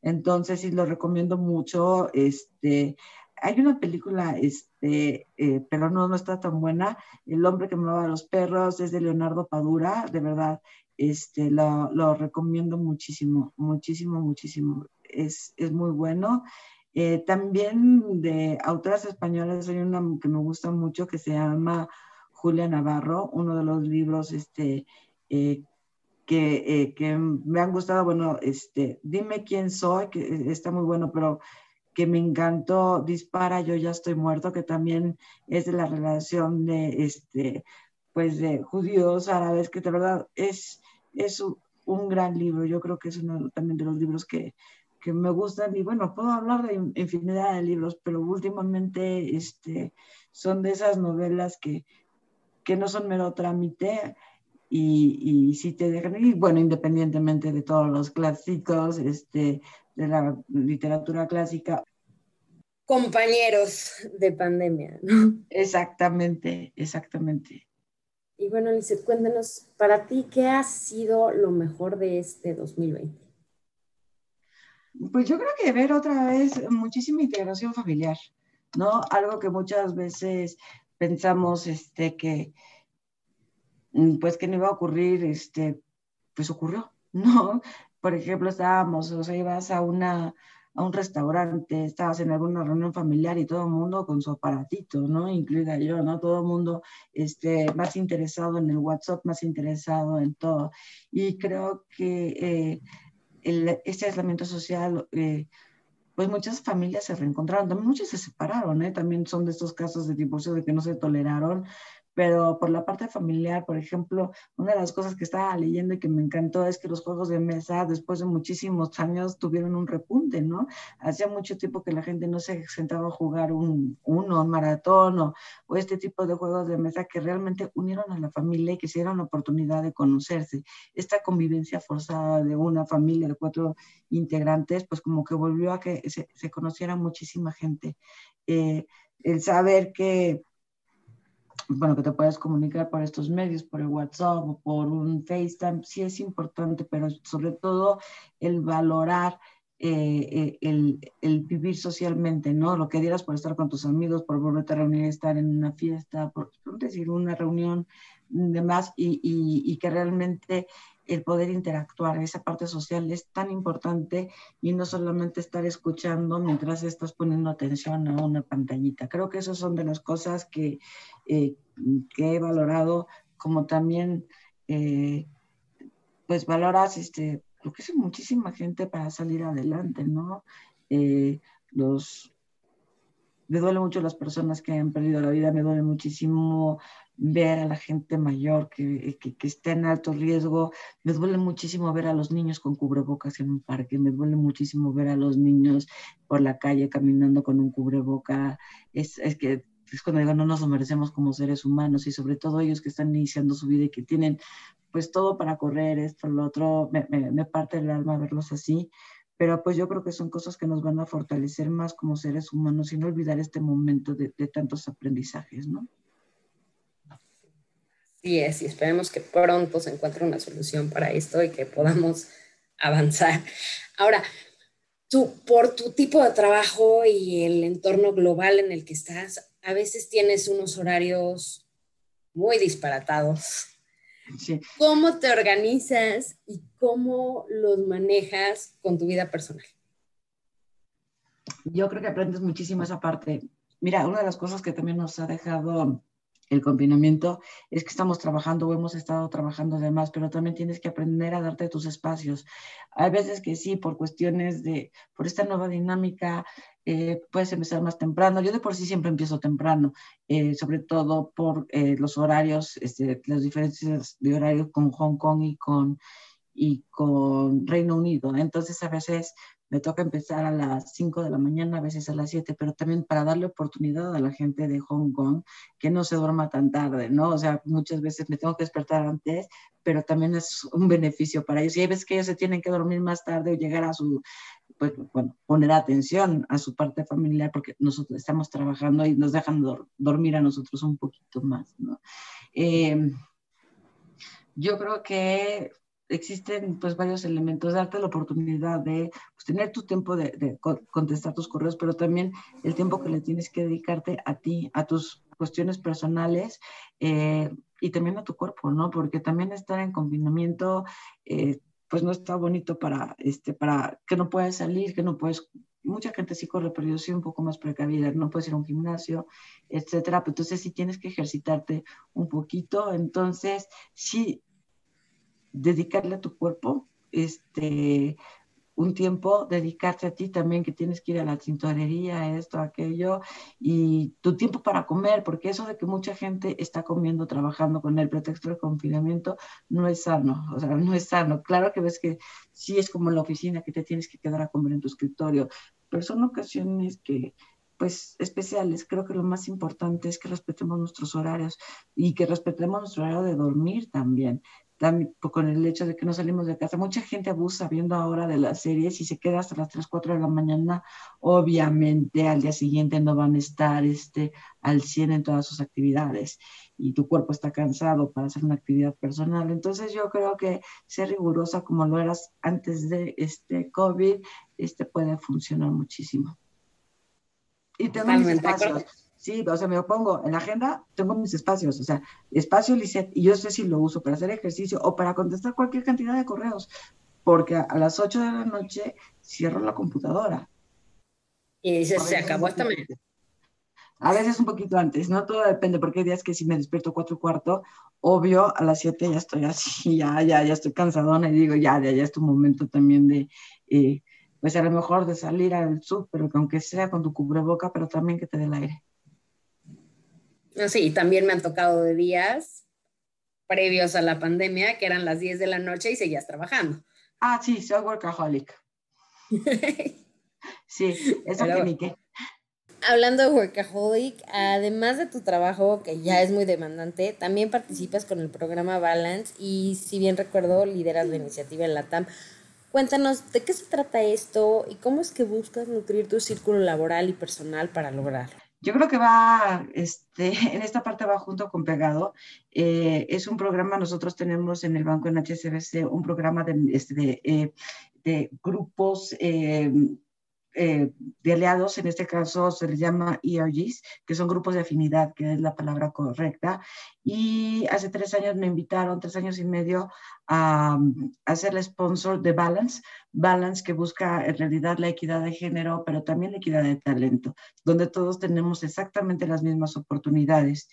[SPEAKER 1] Entonces, sí, lo recomiendo mucho. Este, hay una película, este, eh, pero no, no está tan buena. El hombre que amaba a los perros es de Leonardo Padura, de verdad. Este, lo, lo recomiendo muchísimo, muchísimo, muchísimo. Es, es muy bueno. Eh, también de autoras españolas hay una que me gusta mucho que se llama Julia Navarro, uno de los libros este, eh, que, eh, que, me han gustado, bueno, este, Dime quién soy, que está muy bueno, pero que me encantó, Dispara, yo ya estoy muerto, que también es de la relación de, este, pues de judíos árabes, que de verdad es, es un, gran libro, yo creo que es uno también de los libros que, que me gustan y bueno, puedo hablar de infinidad de libros, pero últimamente este, son de esas novelas que, que no son mero trámite y, y si te dejan, y bueno, independientemente de todos los clásicos este, de la literatura clásica.
[SPEAKER 3] Compañeros de pandemia,
[SPEAKER 1] Exactamente, exactamente.
[SPEAKER 3] Y bueno, Lizeth, cuéntanos, para ti, ¿qué ha sido lo mejor de este 2020?
[SPEAKER 1] Pues yo creo que ver otra vez muchísima integración familiar, ¿no? Algo que muchas veces pensamos este, que, mm, pues que no iba a ocurrir, este, pues ocurrió, <laughs> ¿no? Por ejemplo, estábamos, o sea, ibas a una, a un restaurante, estabas en alguna reunión familiar y todo el mundo con su aparatito, ¿no? Incluida yo, ¿no? Todo el mundo este, más interesado en el WhatsApp, más interesado en todo. Y creo que eh, este aislamiento social, eh, pues muchas familias se reencontraron, también muchas se separaron, ¿eh? también son de estos casos de divorcio de que no se toleraron, pero por la parte familiar, por ejemplo, una de las cosas que estaba leyendo y que me encantó es que los juegos de mesa, después de muchísimos años, tuvieron un repunte, ¿no? Hacía mucho tiempo que la gente no se sentaba a jugar un, uno, un maratón o, o, este tipo de juegos de mesa que realmente unieron a la familia y que se dieron la oportunidad de conocerse. Esta convivencia forzada de una familia de cuatro integrantes, pues como que volvió a que se, se conociera muchísima gente. Eh, el saber que bueno, que te puedes comunicar por estos medios, por el WhatsApp o por un FaceTime, sí es importante, pero sobre todo el valorar eh, eh, el, el, vivir socialmente, ¿no? Lo que dieras por estar con tus amigos, por volverte a reunir, estar en una fiesta, por, decir, una reunión, demás, y, y, y que realmente el poder interactuar, esa parte social es tan importante y no solamente estar escuchando mientras estás poniendo atención a una pantallita. Creo que esas son de las cosas que, eh, que he valorado, como también, eh, pues valoras, este, lo que es muchísima gente para salir adelante, ¿no? Eh, los, me duele mucho las personas que han perdido la vida, me duele muchísimo ver a la gente mayor que, que, está en alto riesgo. Me duele muchísimo ver a los niños con cubrebocas en un parque, me duele muchísimo ver a los niños por la calle caminando con un cubreboca. Es, es que es cuando digo, no nos lo merecemos como seres humanos y sobre todo ellos que están iniciando su vida y que tienen pues todo para correr, esto, lo otro, me, me, parte el alma verlos así pero pues yo creo que son cosas que nos van a fortalecer más como seres humanos y no olvidar este momento de, de tantos aprendizajes, ¿no?
[SPEAKER 3] Sí es, y esperemos que pronto se encuentre una solución para esto y que podamos <laughs> avanzar. Ahora, tú, por tu tipo de trabajo y el entorno global en el que estás, a veces tienes unos horarios muy disparatados. Sí. ¿Cómo te organizas y cómo los manejas con tu vida personal?
[SPEAKER 1] Yo creo que aprendes muchísimo esa parte. Mira, una de las cosas que también nos ha dejado el confinamiento es que estamos trabajando o hemos estado trabajando de más, pero también tienes que aprender a darte tus espacios. Hay veces que sí, por cuestiones de, por esta nueva dinámica, eh, puedes empezar más temprano. Yo de por sí siempre empiezo temprano, eh, sobre todo por eh, los horarios, este, las diferencias de horario con Hong Kong y con, y con Reino Unido. Entonces a veces me toca empezar a las 5 de la mañana, a veces a las 7, pero también para darle oportunidad a la gente de Hong Kong que no se duerma tan tarde, ¿no? O sea, muchas veces me tengo que despertar antes, pero también es un beneficio para ellos. Y hay veces que ellos se tienen que dormir más tarde o llegar a su, pues, bueno, poner atención a su parte familiar porque nosotros estamos trabajando y nos dejan dormir a nosotros un poquito más, ¿no? Eh, yo creo que existen pues varios elementos, darte la oportunidad de pues, tener tu tiempo de, contestar tus correos, pero también el tiempo que le tienes que dedicarte a ti, a tus cuestiones personales eh, y también a tu cuerpo, ¿no? Porque también estar en confinamiento, eh, pues no está bonito para, este, para que no puedes salir, que no puedes mucha gente sí corre, pero yo soy un poco más precavida, no puedes ir a un gimnasio, etcétera, pero entonces sí tienes que ejercitarte un poquito, entonces sí dedicarle a tu cuerpo este, un tiempo, dedicarte a ti también, que tienes que ir a la tintorería, esto, aquello, y tu tiempo para comer, porque eso de que mucha gente está comiendo, trabajando con el pretexto del confinamiento, no es sano, o sea, no es sano. Claro que ves que sí es como en la oficina, que te tienes que quedar a comer en tu escritorio, pero son ocasiones que, pues especiales. Creo que lo más importante es que respetemos nuestros horarios y que respetemos nuestro horario de dormir también con el hecho de que no salimos de casa. Mucha gente abusa viendo ahora de las series y se queda hasta las 3, 4 de la mañana. Obviamente al día siguiente no van a estar este, al 100 en todas sus actividades y tu cuerpo está cansado para hacer una actividad personal. Entonces yo creo que ser rigurosa como lo eras antes de este COVID este, puede funcionar muchísimo. Y también espacios Sí, o sea, me opongo en la agenda, tengo mis espacios, o sea, espacio Lisset, y yo sé si lo uso para hacer ejercicio o para contestar cualquier cantidad de correos, porque a, las 8 de la noche cierro la computadora.
[SPEAKER 3] Y dices, se acabó esta mañana.
[SPEAKER 1] A veces un poquito antes, no todo depende, porque hay días que si me despierto cuatro y cuarto, obvio, a las 7 ya estoy así, <laughs> ya, ya, ya estoy cansadona y digo, ya, ya, ya es tu momento también de, eh, pues a lo mejor de salir al súper, aunque sea con tu cubreboca, pero también que te dé el aire.
[SPEAKER 3] Sí, también me han tocado de días previos a la pandemia que eran las 10 de la noche y seguías trabajando.
[SPEAKER 1] Ah, sí, soy workaholic. <laughs> sí, eso que ni qué.
[SPEAKER 3] Hablando de workaholic, además de tu trabajo que ya es muy demandante, también participas con el programa Balance y si bien recuerdo lideras la iniciativa en la TAM. Cuéntanos de qué se trata esto y cómo es que buscas nutrir tu círculo laboral y personal para lograrlo.
[SPEAKER 1] Yo creo que va, este, <laughs> en esta parte va junto con Pegado. Eh, es un programa, nosotros tenemos en el banco en HSBC un programa de, este, de, eh, grupos eh, eh, de aliados, en este caso se les llama ERGs, que son grupos de afinidad, que es la palabra correcta. Y hace tres años me invitaron, tres años y medio, a, a ser el sponsor de Balance. Balance que busca en realidad la equidad de género, pero también la equidad de talento, donde todos tenemos exactamente las mismas oportunidades.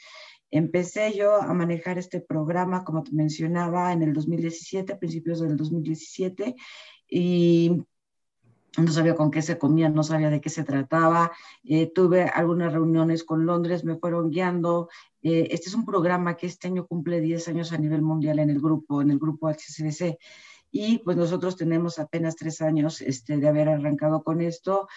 [SPEAKER 1] Empecé yo a manejar este programa, como te mencionaba, en el 2017, a principios del 2017, y no sabía con qué se comía, no sabía de qué se trataba. Eh, tuve algunas reuniones con Londres, me fueron guiando. Eh, este es un programa que este año cumple 10 años a nivel mundial en el grupo, en el grupo HCBC. Y pues nosotros tenemos apenas tres años este, de haber arrancado con esto.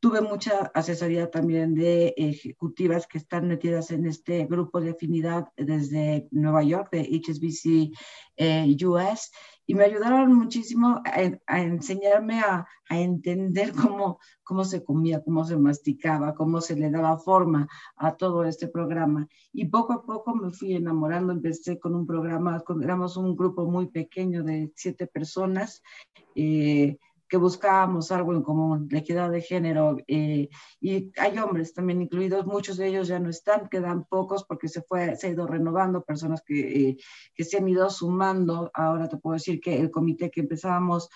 [SPEAKER 1] Tuve mucha asesoría también de ejecutivas que están metidas en este grupo de afinidad desde Nueva York, de HSBC eh, US, y me ayudaron muchísimo a, enseñarme a, entender cómo, cómo se comía, cómo se masticaba, cómo se le daba forma a todo este programa. Y poco a poco me fui enamorando, empecé con un programa, éramos un grupo muy pequeño de siete personas. Eh, que buscábamos algo en común, la equidad de género, eh, y hay hombres también incluidos, muchos de ellos ya no están, quedan pocos porque se, fue, se ha ido renovando, personas que, eh, que se han ido sumando, ahora te puedo decir que el comité que empezábamos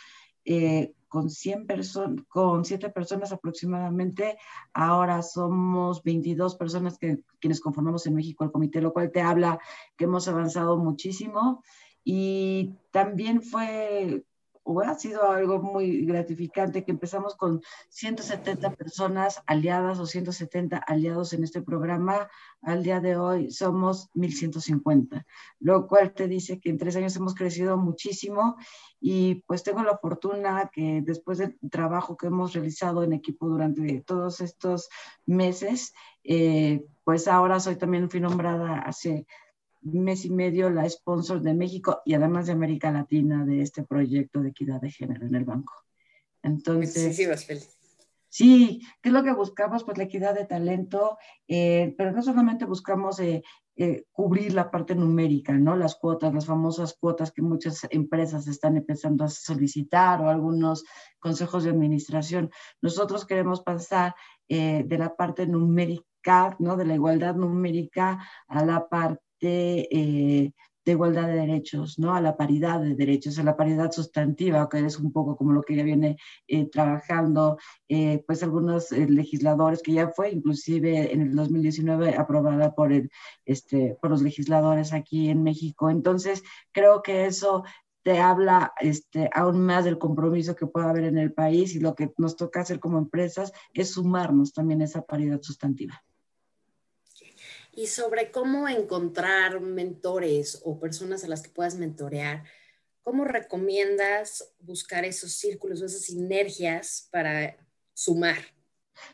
[SPEAKER 1] eh, con 100 personas, con 7 personas aproximadamente, ahora somos 22 personas que, quienes conformamos en México el comité, lo cual te habla que hemos avanzado muchísimo. Y también fue ha sido algo muy gratificante que empezamos con 170 personas aliadas o 170 aliados en este programa. Al día de hoy somos 1150, lo cual te dice que en tres años hemos crecido muchísimo y pues tengo la fortuna que después del trabajo que hemos realizado en equipo durante todos estos meses, eh, pues ahora soy también fui nombrada hace mes y medio la sponsor de México y además de América Latina de este proyecto de equidad de género en el banco. Entonces, sí, ¿qué es lo que buscamos? Pues la equidad de talento, eh, pero no solamente buscamos eh, eh, cubrir la parte numérica, ¿no? Las cuotas, las famosas cuotas que muchas empresas están empezando a solicitar o algunos consejos de administración. Nosotros queremos pasar de la parte numérica, ¿no? De la igualdad numérica a la parte eh, de, igualdad de derechos, ¿no? A la paridad de derechos, a la paridad sustantiva, que es un poco como lo que ya viene eh, trabajando, eh, pues algunos legisladores, que ya fue inclusive en el 2019 aprobada por, el, este, por los legisladores aquí en México. Entonces, creo que eso te habla este, aún más del compromiso que puede haber en el país y lo que nos toca hacer como empresas es sumarnos también a esa paridad sustantiva
[SPEAKER 3] y sobre cómo encontrar mentores o personas a las que puedas mentorear. ¿Cómo recomiendas buscar esos círculos o esas sinergias para sumar?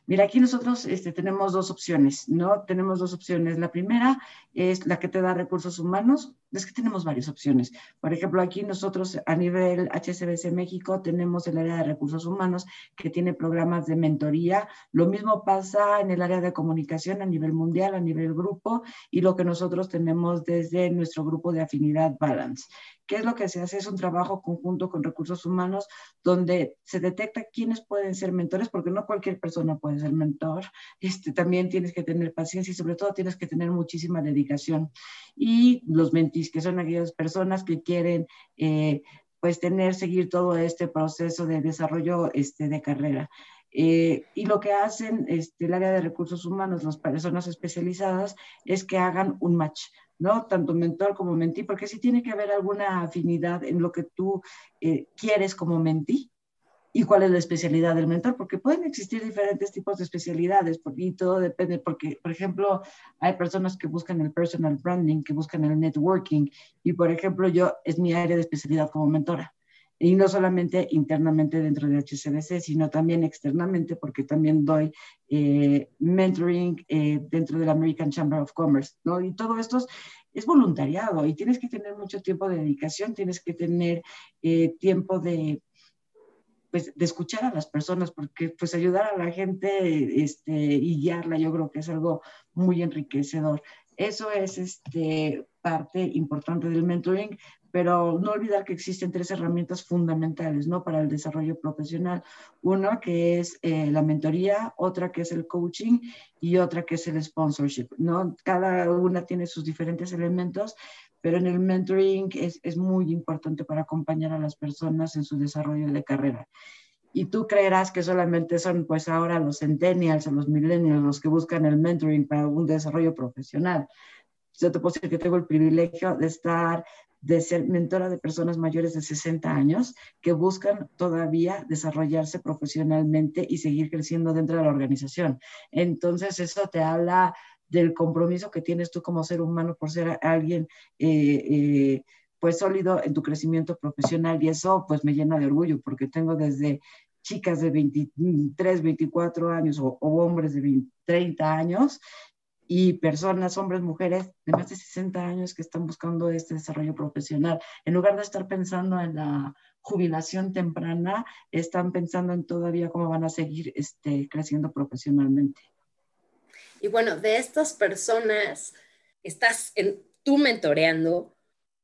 [SPEAKER 1] Mira, aquí nosotros este, tenemos dos opciones, ¿no? Tenemos dos opciones. La primera es la que te da recursos humanos. Es que tenemos varias opciones. Por ejemplo, aquí nosotros a nivel HSBC México tenemos el área de recursos humanos que tiene programas de mentoría. Lo mismo pasa en el área de comunicación a nivel mundial, a nivel grupo, y lo que nosotros tenemos desde nuestro grupo de afinidad Balance. ¿Qué es lo que se hace? Es un trabajo conjunto con recursos humanos donde se detecta quiénes pueden ser mentores, porque no cualquier persona puede ser mentor. Este, también tienes que tener paciencia y sobre todo tienes que tener muchísima dedicación. Y los mentis, que son aquellas personas que quieren... Eh, pues tener, seguir todo este proceso de desarrollo este, de carrera. Eh, y lo que hacen este, el área de recursos humanos, las personas especializadas, es que hagan un match, ¿no? Tanto mentor como mentí, porque sí tiene que haber alguna afinidad en lo que tú eh, quieres como mentí y cuál es la especialidad del mentor, porque pueden existir diferentes tipos de especialidades y todo depende, porque, por ejemplo, hay personas que buscan el personal branding, que buscan el networking, y por ejemplo, yo es mi área de especialidad como mentora. Y no solamente internamente dentro de HCBC, sino también externamente, porque también doy eh, mentoring eh, dentro de la American Chamber of Commerce, ¿no? Y todo esto es, voluntariado y tienes que tener mucho tiempo de dedicación, tienes que tener eh, tiempo de, pues, de escuchar a las personas, porque pues ayudar a la gente este, y guiarla, yo creo que es algo muy enriquecedor. Eso es este, parte importante del mentoring, pero no olvidar que existen tres herramientas fundamentales ¿no? para el desarrollo profesional. Una que es eh, la mentoría, otra que es el coaching y otra que es el sponsorship. ¿no? Cada una tiene sus diferentes elementos, pero en el mentoring es, es muy importante para acompañar a las personas en su desarrollo de carrera. Y tú creerás que solamente son pues ahora los centennials o los millennials los que buscan el mentoring para un desarrollo profesional. Yo te puedo decir que tengo el privilegio de estar de ser mentora de personas mayores de 60 años que buscan todavía desarrollarse profesionalmente y seguir creciendo dentro de la organización. Entonces, eso te habla del compromiso que tienes tú como ser humano por ser alguien eh, eh, pues sólido en tu crecimiento profesional y eso pues me llena de orgullo porque tengo desde chicas de 23, 24 años o, hombres de 30 años y personas, hombres, mujeres de más de 60 años que están buscando este desarrollo profesional. En lugar de estar pensando en la jubilación temprana, están pensando en todavía cómo van a seguir este, creciendo profesionalmente.
[SPEAKER 3] Y bueno, de estas personas, estás en, tú mentoreando,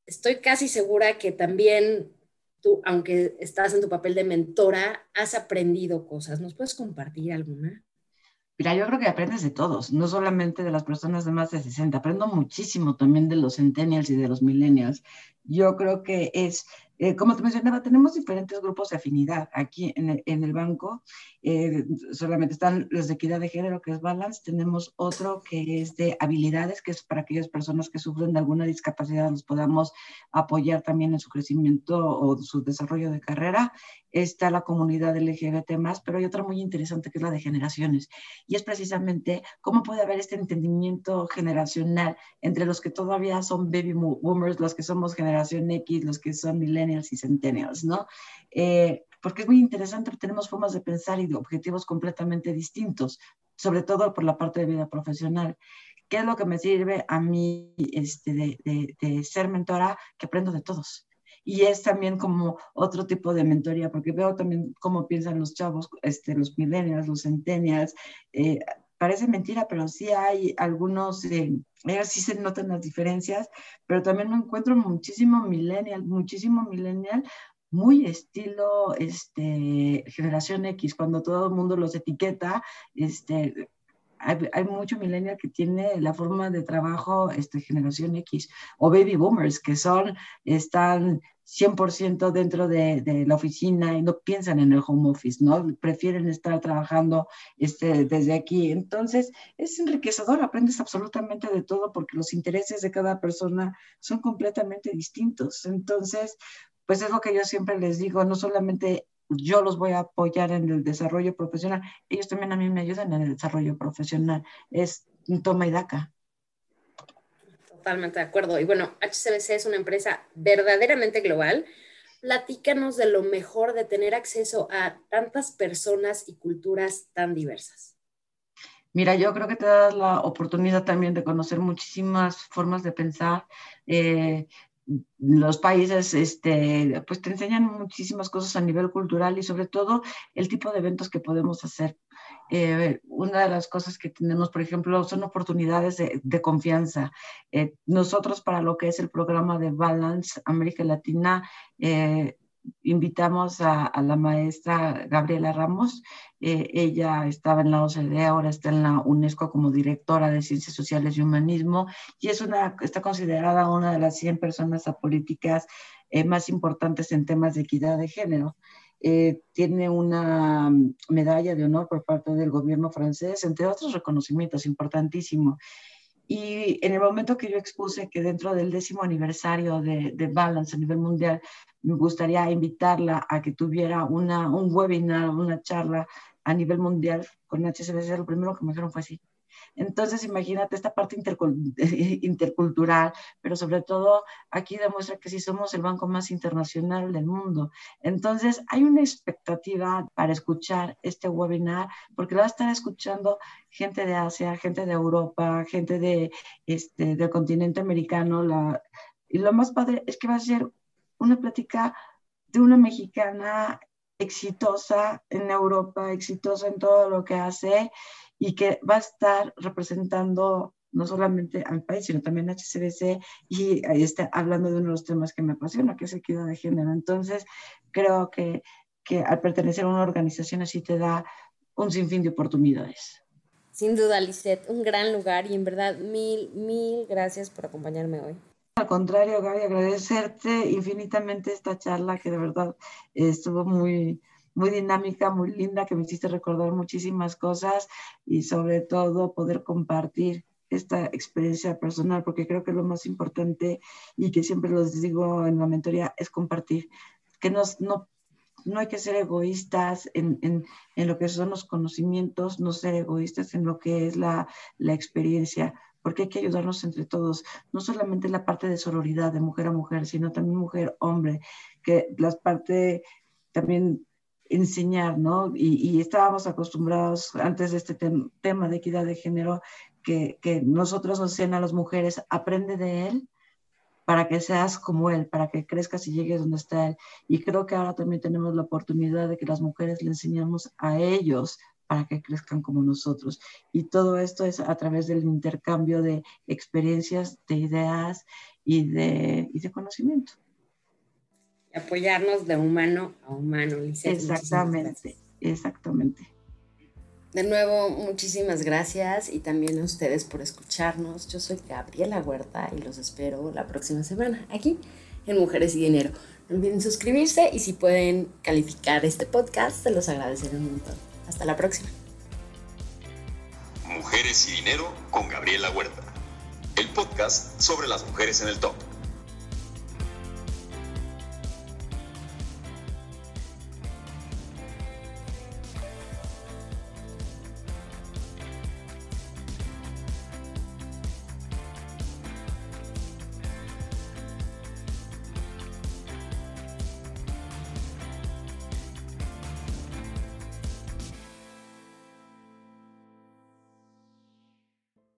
[SPEAKER 3] estoy casi segura que también tú, aunque estás en tu papel de mentora, has aprendido cosas. ¿Nos puedes compartir alguna?
[SPEAKER 1] Mira, yo creo que aprendes de todos, no solamente de las personas de más de 60, aprendo muchísimo también de los centennials y de los millennials. Yo creo que es eh, como te mencionaba, tenemos diferentes grupos de afinidad aquí en el, banco. Eh, solamente están los de equidad de género, que es Balance. Tenemos otro que es de habilidades, que es para aquellas personas que sufren de alguna discapacidad, los podamos apoyar también en su crecimiento o su desarrollo de carrera. Está la comunidad LGBT pero hay otra muy interesante que es la de generaciones. Y es precisamente cómo puede haber este entendimiento generacional entre los que todavía son baby boomers, los que somos generación X, los que son millennials y centennials, ¿no? Eh, porque es muy interesante, tenemos formas de pensar y de objetivos completamente distintos, sobre todo por la parte de vida profesional. ¿Qué es lo que me sirve a mí este, de, ser mentora? Que aprendo de todos y es también como otro tipo de mentoría, porque veo también cómo piensan los chavos, este, los millennials, los centennials. Eh, parece mentira, pero sí hay algunos, eh, sí se notan las diferencias, pero también me encuentro muchísimo millennial, muchísimo millennial, muy estilo este, generación X, cuando todo el mundo los etiqueta, este, hay, mucho millennial que tiene la forma de trabajo este, generación X o baby boomers que son, están 100% dentro de, la oficina y no piensan en el home office, ¿no? Prefieren estar trabajando este, desde aquí. Entonces, es enriquecedor, aprendes absolutamente de todo porque los intereses de cada persona son completamente distintos. Entonces, pues es lo que yo siempre les digo, no solamente yo los voy a apoyar en el desarrollo profesional, ellos también a mí me ayudan en el desarrollo profesional. Es un toma y daca.
[SPEAKER 3] Totalmente de acuerdo. Y bueno, HCBC es una empresa verdaderamente global. Platícanos de lo mejor de tener acceso a tantas personas y culturas tan diversas.
[SPEAKER 1] Mira, yo creo que te da la oportunidad también de conocer muchísimas formas de pensar. Eh, los países este, pues te enseñan muchísimas cosas a nivel cultural y sobre todo el tipo de eventos que podemos hacer. Eh, una de las cosas que tenemos, por ejemplo, son oportunidades de, confianza. Eh, nosotros para lo que es el programa de Balance América Latina, eh, invitamos a, la maestra Gabriela Ramos. Eh, ella estaba en la OCDE, ahora está en la UNESCO como directora de Ciencias Sociales y Humanismo y es una, está considerada una de las 100 personas apolíticas eh, más importantes en temas de equidad de género. Eh, tiene una medalla de honor por parte del gobierno francés, entre otros reconocimientos importantísimos. Y en el momento que yo expuse que dentro del décimo aniversario de, de, Balance a nivel mundial, me gustaría invitarla a que tuviera una, un webinar, una charla a nivel mundial con HCBC, lo primero que me dijeron fue así, entonces, imagínate esta parte <laughs> intercultural, pero sobre todo aquí demuestra que sí somos el banco más internacional del mundo. Entonces, hay una expectativa para escuchar este webinar, porque lo va a estar escuchando gente de Asia, gente de Europa, gente de, este, del continente americano. Y lo más padre es que va a ser una plática de una mexicana exitosa en Europa, exitosa en todo lo que hace y que va a estar representando no solamente al país, sino también a HCBC y ahí está hablando de uno de los temas que me apasiona, que es equidad de género. Entonces, creo que, que al pertenecer a una organización así te da un sinfín de oportunidades.
[SPEAKER 3] Sin duda, Lisette, un gran lugar y en verdad mil, mil gracias por acompañarme hoy.
[SPEAKER 1] Al contrario, Gaby, agradecerte infinitamente esta charla que de verdad estuvo muy, muy dinámica, muy linda, que me hiciste recordar muchísimas cosas y sobre todo poder compartir esta experiencia personal, porque creo que lo más importante y que siempre los digo en la mentoría es compartir, que nos, no, no hay que ser egoístas en, en, en, lo que son los conocimientos, no ser egoístas en lo que es la, la experiencia, porque hay que ayudarnos entre todos, no solamente la parte de sororidad de mujer a mujer, sino también mujer-hombre, que las partes también enseñar, ¿no? Y, estábamos acostumbrados antes de este tema de equidad de género, que, que nosotros nos decían a las mujeres, aprende de él para que seas como él, para que crezcas y llegues donde está él. Y creo que ahora también tenemos la oportunidad de que las mujeres le enseñamos a ellos para que crezcan como nosotros. Y todo esto es a través del intercambio de experiencias, de ideas y de, y de conocimiento.
[SPEAKER 3] Apoyarnos de humano a humano.
[SPEAKER 1] Exactamente, exactamente.
[SPEAKER 3] De nuevo, muchísimas gracias y también a ustedes por escucharnos. Yo soy Gabriela Huerta y los espero la próxima semana aquí en Mujeres y Dinero. No olviden suscribirse y si pueden calificar este podcast, se los agradeceré un montón. Hasta la próxima.
[SPEAKER 2] Mujeres y Dinero con Gabriela Huerta. El podcast sobre las mujeres en el top.